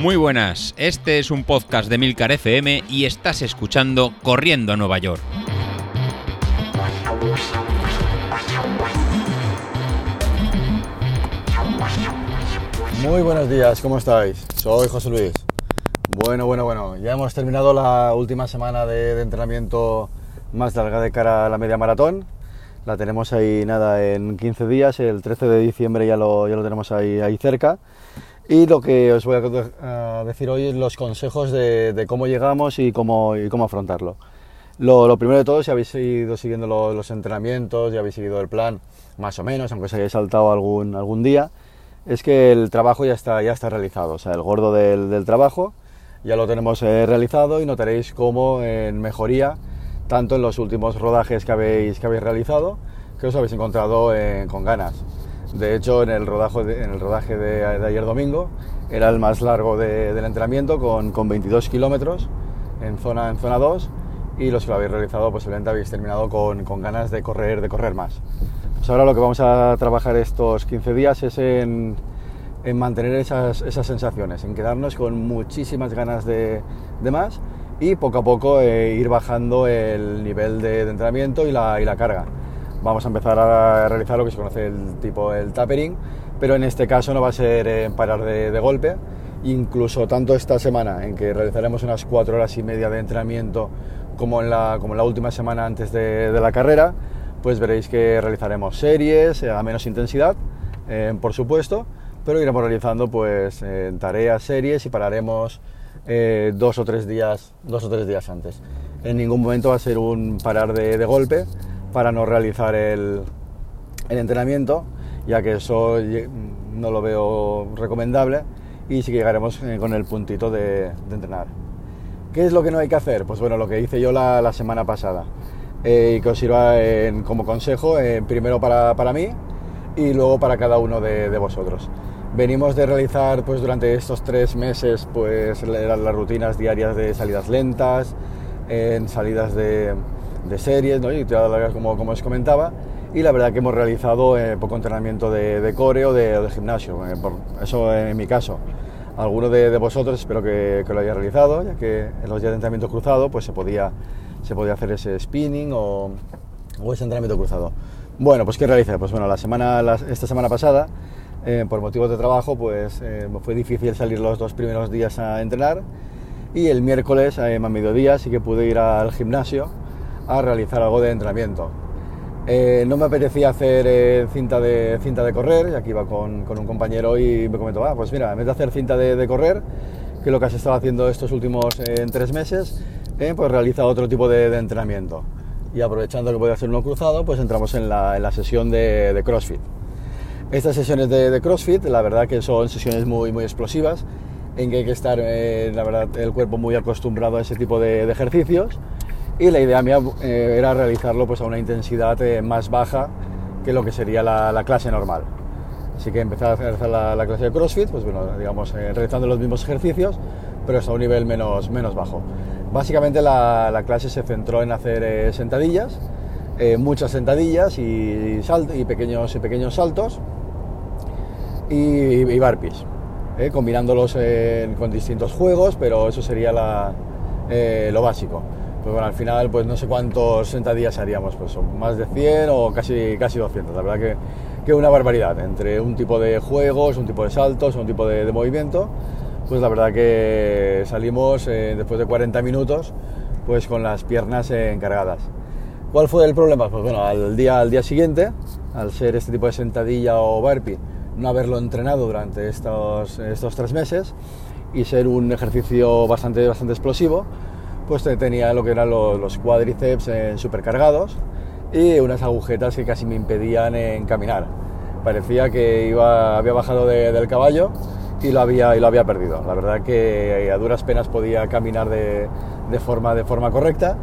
Muy buenas, este es un podcast de Milcar FM y estás escuchando Corriendo a Nueva York. Muy buenos días, ¿cómo estáis? Soy José Luis. Bueno, bueno, bueno, ya hemos terminado la última semana de, de entrenamiento más larga de cara a la media maratón. La tenemos ahí nada en 15 días, el 13 de diciembre ya lo, ya lo tenemos ahí, ahí cerca. Y lo que os voy a decir hoy es los consejos de, de cómo llegamos y cómo, y cómo afrontarlo. Lo, lo, primero de todo, si habéis ido siguiendo los, los entrenamientos, ya habéis seguido el plan, más o menos, aunque os hayáis saltado algún, algún día, es que el trabajo ya está, ya está realizado. O sea, el gordo del, del trabajo ya lo tenemos eh, realizado y notaréis cómo en mejoría, tanto en los últimos rodajes que habéis, que habéis realizado, que os habéis encontrado eh, con ganas. De hecho, en el, rodaje de, ayer domingo era el más largo de, del entrenamiento con, con 22 kilómetros en zona, en zona 2 y los que lo habéis realizado pues evidentemente habéis terminado con, ganas de correr, de correr más. Pues ahora lo que vamos a trabajar estos 15 días es en, en mantener esas, sensaciones, en quedarnos con muchísimas ganas de, más y poco a poco eh, ir bajando el nivel de, entrenamiento y la carga vamos a empezar a realizar lo que se conoce el tipo el tapering, pero en este caso no va a ser en parar de, de, golpe, incluso tanto esta semana en que realizaremos unas cuatro horas y media de entrenamiento como en la, como en la última semana antes de, de la carrera, pues veréis que realizaremos series a menos intensidad, eh, por supuesto, pero iremos realizando pues eh, tareas, series y pararemos eh, dos o tres días, dos o tres días antes. En ningún momento va a ser un parar de, de golpe, para no realizar el, el, entrenamiento, ya que eso no lo veo recomendable y sí que llegaremos eh, con el puntito de, de entrenar. ¿Qué es lo que no hay que hacer? Pues bueno, lo que hice yo la, la semana pasada eh, y que os sirva en, como consejo, eh, primero para, para, mí y luego para cada uno de, de, vosotros. Venimos de realizar pues durante estos tres meses pues las, las rutinas diarias de salidas lentas, en salidas de, de series ¿no? y como, como os comentaba y la verdad que hemos realizado eh, poco entrenamiento de, de core o de, de gimnasio, eh, por eso en mi caso. Alguno de, de vosotros espero que, que, lo haya realizado, ya que en los días de entrenamiento cruzado pues se podía, se podía hacer ese spinning o, o ese entrenamiento cruzado. Bueno, pues ¿qué realicé? Pues bueno, la semana, la, esta semana pasada, eh, por motivos de trabajo, pues eh, fue difícil salir los dos primeros días a entrenar y el miércoles a mediodía sí que pude ir al gimnasio a realizar algo de entrenamiento. Eh, no me apetecía hacer eh, cinta, de, cinta de correr, y aquí iba con, con, un compañero y me comentó, ah, pues mira, en vez de hacer cinta de, correr, que es lo que has estado haciendo estos últimos eh, tres meses, eh, pues realiza otro tipo de, entrenamiento. Y aprovechando que puede hacer uno cruzado, pues entramos en la, en la sesión de, de, CrossFit. Estas sesiones de, CrossFit, la verdad que son sesiones muy, muy explosivas, en que hay que estar, la verdad, el cuerpo muy acostumbrado a ese tipo de ejercicios y la idea mía eh, era realizarlo pues, a una intensidad eh, más baja que lo que sería la, la, clase normal. Así que empecé a realizar la, la clase de CrossFit, pues bueno, digamos, eh, realizando los mismos ejercicios, pero hasta un nivel menos, menos bajo. Básicamente la, la clase se centró en hacer eh, sentadillas, eh, muchas sentadillas y, salt y, pequeños, y pequeños saltos y, y eh, combinándolos con distintos juegos, pero eso sería lo básico pues bueno, al final pues no sé cuántos sentadillas haríamos, pues más de 100 o casi, casi 200, la verdad que, que una barbaridad, entre un tipo de juegos, un tipo de saltos, un tipo de, de movimiento, pues la verdad que salimos eh, después de 40 minutos pues con las piernas eh, encargadas. ¿Cuál fue el problema? Pues bueno, al día, al día siguiente, al ser este tipo de sentadilla o burpee, no haberlo entrenado durante estos, estos tres meses y ser un ejercicio bastante, bastante explosivo, pues tenía lo que eran los, los cuádriceps eh, supercargados y unas agujetas que casi me impedían en caminar. Parecía que iba, había bajado de, del caballo y lo, había, y lo había perdido. La verdad que a duras penas podía caminar de, de, forma, de forma correcta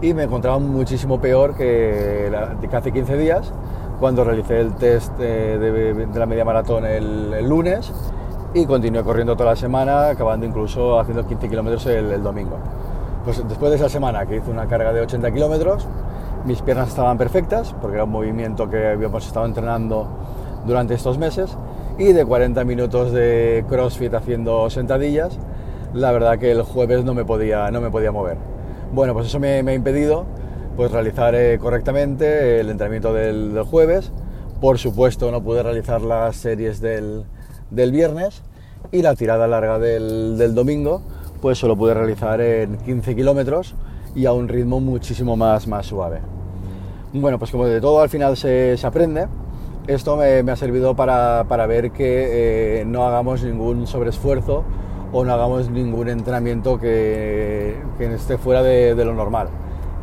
y me encontraba muchísimo peor que, la, que hace 15 días cuando realicé el test de, de la media maratón el, el, lunes y continué corriendo toda la semana, acabando incluso haciendo 15 kilómetros el, el domingo. Pues después de esa semana que hice una carga de 80 kilómetros, mis piernas estaban perfectas, porque era un movimiento que habíamos estado entrenando durante estos meses, y de 40 minutos de CrossFit haciendo sentadillas, la verdad que el jueves no me podía, no me podía mover. Bueno, pues eso me, ha impedido pues, realizar eh, correctamente el entrenamiento del, jueves. Por supuesto no pude realizar las series del, viernes y la tirada larga del, domingo pues solo pude realizar en 15 kilómetros y a un ritmo muchísimo más, más suave. Bueno, pues como de todo al final se, aprende, esto me, ha servido para, ver que eh, no hagamos ningún sobreesfuerzo o no hagamos ningún entrenamiento que, esté fuera de, lo normal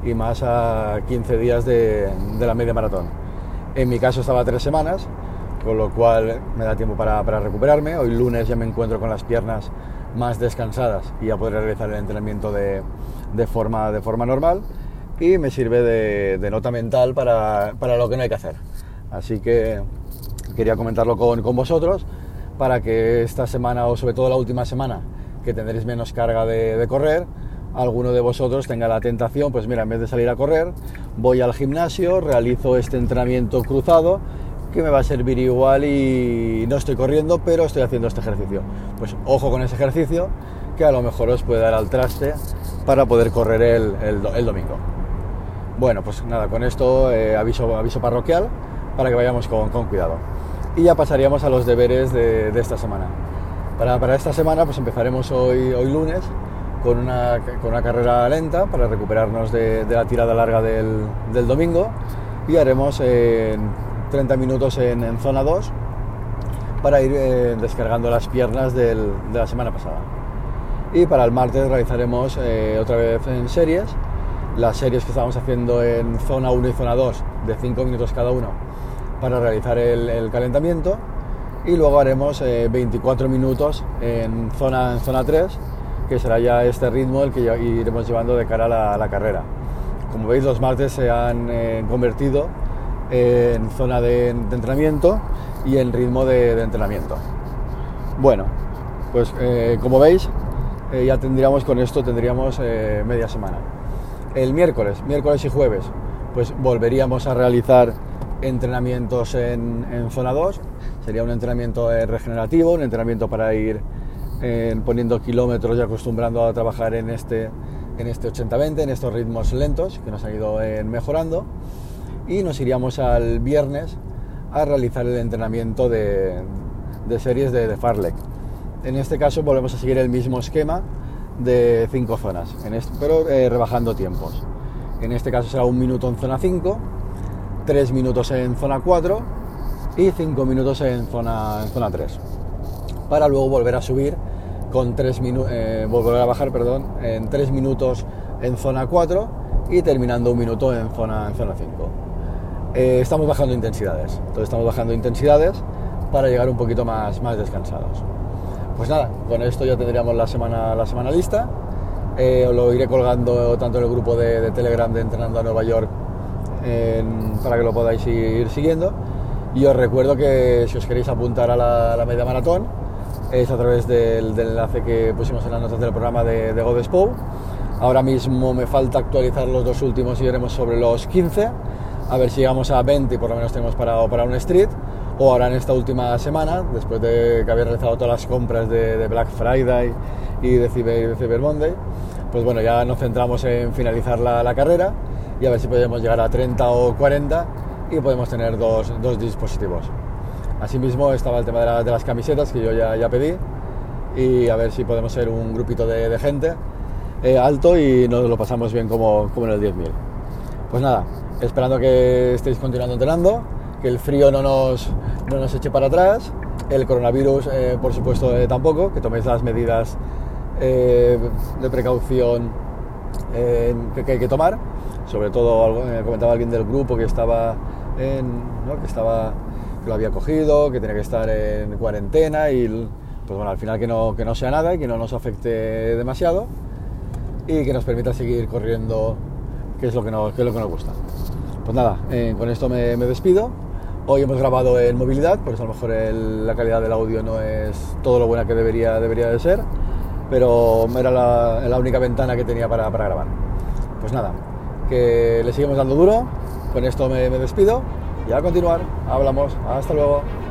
y más a 15 días de, la media maratón. En mi caso estaba tres semanas, con lo cual me da tiempo para, recuperarme. Hoy lunes ya me encuentro con las piernas más descansadas y ya podré realizar el entrenamiento de, forma, de forma normal y me sirve de, nota mental para, lo que no hay que hacer. Así que quería comentarlo con, con vosotros para que esta semana o sobre todo la última semana que tendréis menos carga de, correr, alguno de vosotros tenga la tentación, pues mira, en vez de salir a correr, voy al gimnasio, realizo este entrenamiento cruzado que me va a servir igual y no estoy corriendo, pero estoy haciendo este ejercicio. Pues ojo con ese ejercicio que a lo mejor os puede dar al traste para poder correr el, domingo. Bueno, pues nada, con esto eh, aviso, aviso parroquial para que vayamos con cuidado y ya pasaríamos a los deberes de, esta semana. Para, esta semana pues empezaremos hoy, hoy lunes con una, con una carrera lenta para recuperarnos de, la tirada larga del, domingo y haremos 30 minutos en, zona 2 para ir eh, descargando las piernas de la semana pasada. Y para el martes realizaremos eh, otra vez en series, las series que estábamos haciendo en zona 1 y zona 2 de 5 minutos cada uno para realizar el, calentamiento y luego haremos 24 eh, minutos en zona, en zona 3, que será ya este ritmo el que iremos llevando de cara a la, carrera. Como veis, los martes se han eh, convertido en zona de, entrenamiento y en ritmo de, entrenamiento. Bueno, pues eh, como veis, ya tendríamos con esto tendríamos media semana. El miércoles, miércoles y jueves, pues volveríamos a realizar entrenamientos en, zona 2. Sería un entrenamiento eh, regenerativo, un entrenamiento para ir eh, poniendo kilómetros y acostumbrando a trabajar en este, en este 80-20, en estos ritmos lentos que nos han ido eh, mejorando. Y nos iríamos al viernes a realizar el entrenamiento de, series de, de Farlek. En este caso volvemos a seguir el mismo esquema de cinco zonas, pero rebajando tiempos. En este caso será un minuto en zona 5, 3 minutos en zona 4 y 5 minutos en zona, en zona 3. Para luego volver a subir con 3 minutos, eh, volver a bajar, perdón, en 3 minutos en zona 4 y terminando un minuto en zona, en zona 5. Eh, estamos bajando intensidades, entonces estamos bajando intensidades para llegar un poquito más, más descansados. Pues nada, con esto ya tendríamos la semana, la semana lista. Eh, lo iré colgando tanto en el grupo de, de Telegram de Entrenando a Nueva York para que lo podáis ir siguiendo. Y os recuerdo que si os queréis apuntar a la, media maratón, es a través del, enlace que pusimos en las notas del programa de, de Godespo. Ahora mismo me falta actualizar los dos últimos y iremos sobre los 15. A ver si llegamos a 20 y por lo menos tenemos parado para un street. O ahora en esta última semana, después de que habéis realizado todas las compras de, Black Friday y de Cyber, Monday, pues bueno, ya nos centramos en finalizar la, la carrera y a ver si podemos llegar a 30 o 40 y podemos tener dos, dos dispositivos. Asimismo estaba el tema de, las camisetas que yo ya, ya, pedí y a ver si podemos ser un grupito de, de gente eh, alto y nos lo pasamos bien como, como en el 10.000. Pues nada, esperando que estéis continuando entrenando, que el frío no nos, no nos eche para atrás, el coronavirus eh, por supuesto eh, tampoco, que toméis las medidas de precaución que, que hay que tomar. Sobre todo me comentaba alguien del grupo que estaba en, que estaba que lo había cogido, que tenía que estar en cuarentena y pues bueno, al final que no, que no sea nada y que no nos afecte demasiado y que nos permita seguir corriendo, que es lo que nos, que es lo que nos gusta. Pues nada, eh, con esto me, despido. Hoy hemos grabado en movilidad, por eso a lo mejor la calidad del audio no es todo lo buena que debería, debería de ser, pero era la, la única ventana que tenía para, para grabar. Pues nada, que le seguimos dando duro. Con esto me, me despido y a continuar hablamos. Hasta luego.